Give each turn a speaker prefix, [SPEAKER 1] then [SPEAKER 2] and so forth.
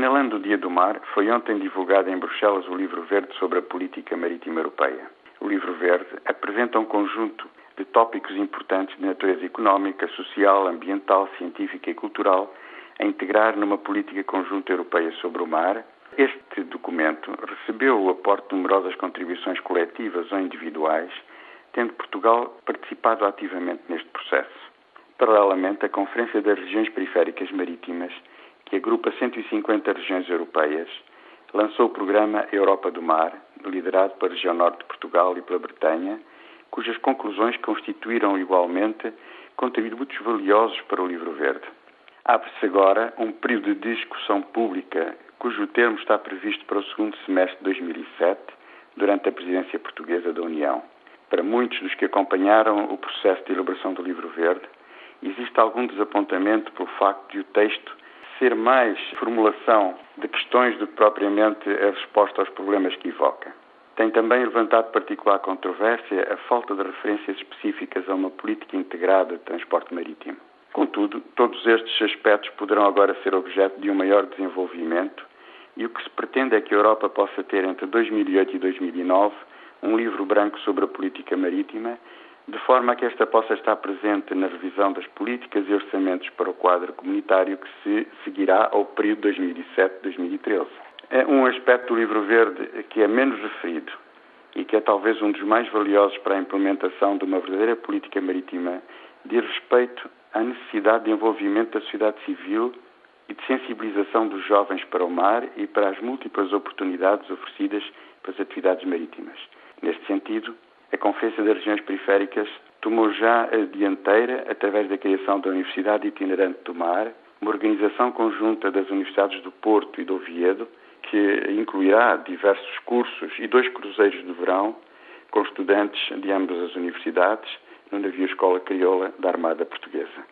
[SPEAKER 1] Assinalando o Dia do Mar, foi ontem divulgado em Bruxelas o Livro Verde sobre a Política Marítima Europeia. O Livro Verde apresenta um conjunto de tópicos importantes de natureza económica, social, ambiental, científica e cultural a integrar numa política conjunta europeia sobre o mar. Este documento recebeu o aporte de numerosas contribuições coletivas ou individuais, tendo Portugal participado ativamente neste processo. Paralelamente, a Conferência das Regiões Periféricas Marítimas que agrupa 150 regiões europeias, lançou o programa Europa do Mar, liderado pela região norte de Portugal e pela Bretanha, cujas conclusões constituíram igualmente contributos valiosos para o Livro Verde. Abre-se agora um período de discussão pública, cujo termo está previsto para o segundo semestre de 2007, durante a presidência portuguesa da União. Para muitos dos que acompanharam o processo de elaboração do Livro Verde, existe algum desapontamento pelo facto de o texto ser mais formulação de questões do que propriamente a resposta aos problemas que evoca. Tem também levantado particular controvérsia a falta de referências específicas a uma política integrada de transporte marítimo. Contudo, todos estes aspectos poderão agora ser objeto de um maior desenvolvimento e o que se pretende é que a Europa possa ter entre 2008 e 2009 um livro branco sobre a política marítima de forma que esta possa estar presente na revisão das políticas e orçamentos para o quadro comunitário que se seguirá ao período 2007-2013. É um aspecto do Livro Verde que é menos referido e que é talvez um dos mais valiosos para a implementação de uma verdadeira política marítima diz respeito à necessidade de envolvimento da sociedade civil e de sensibilização dos jovens para o mar e para as múltiplas oportunidades oferecidas pelas atividades marítimas. Neste sentido, a Conferência das Regiões Periféricas tomou já a dianteira através da criação da Universidade Itinerante do Mar, uma organização conjunta das Universidades do Porto e do Oviedo, que incluirá diversos cursos e dois cruzeiros de verão com estudantes de ambas as universidades no navio Escola Crioula da Armada Portuguesa.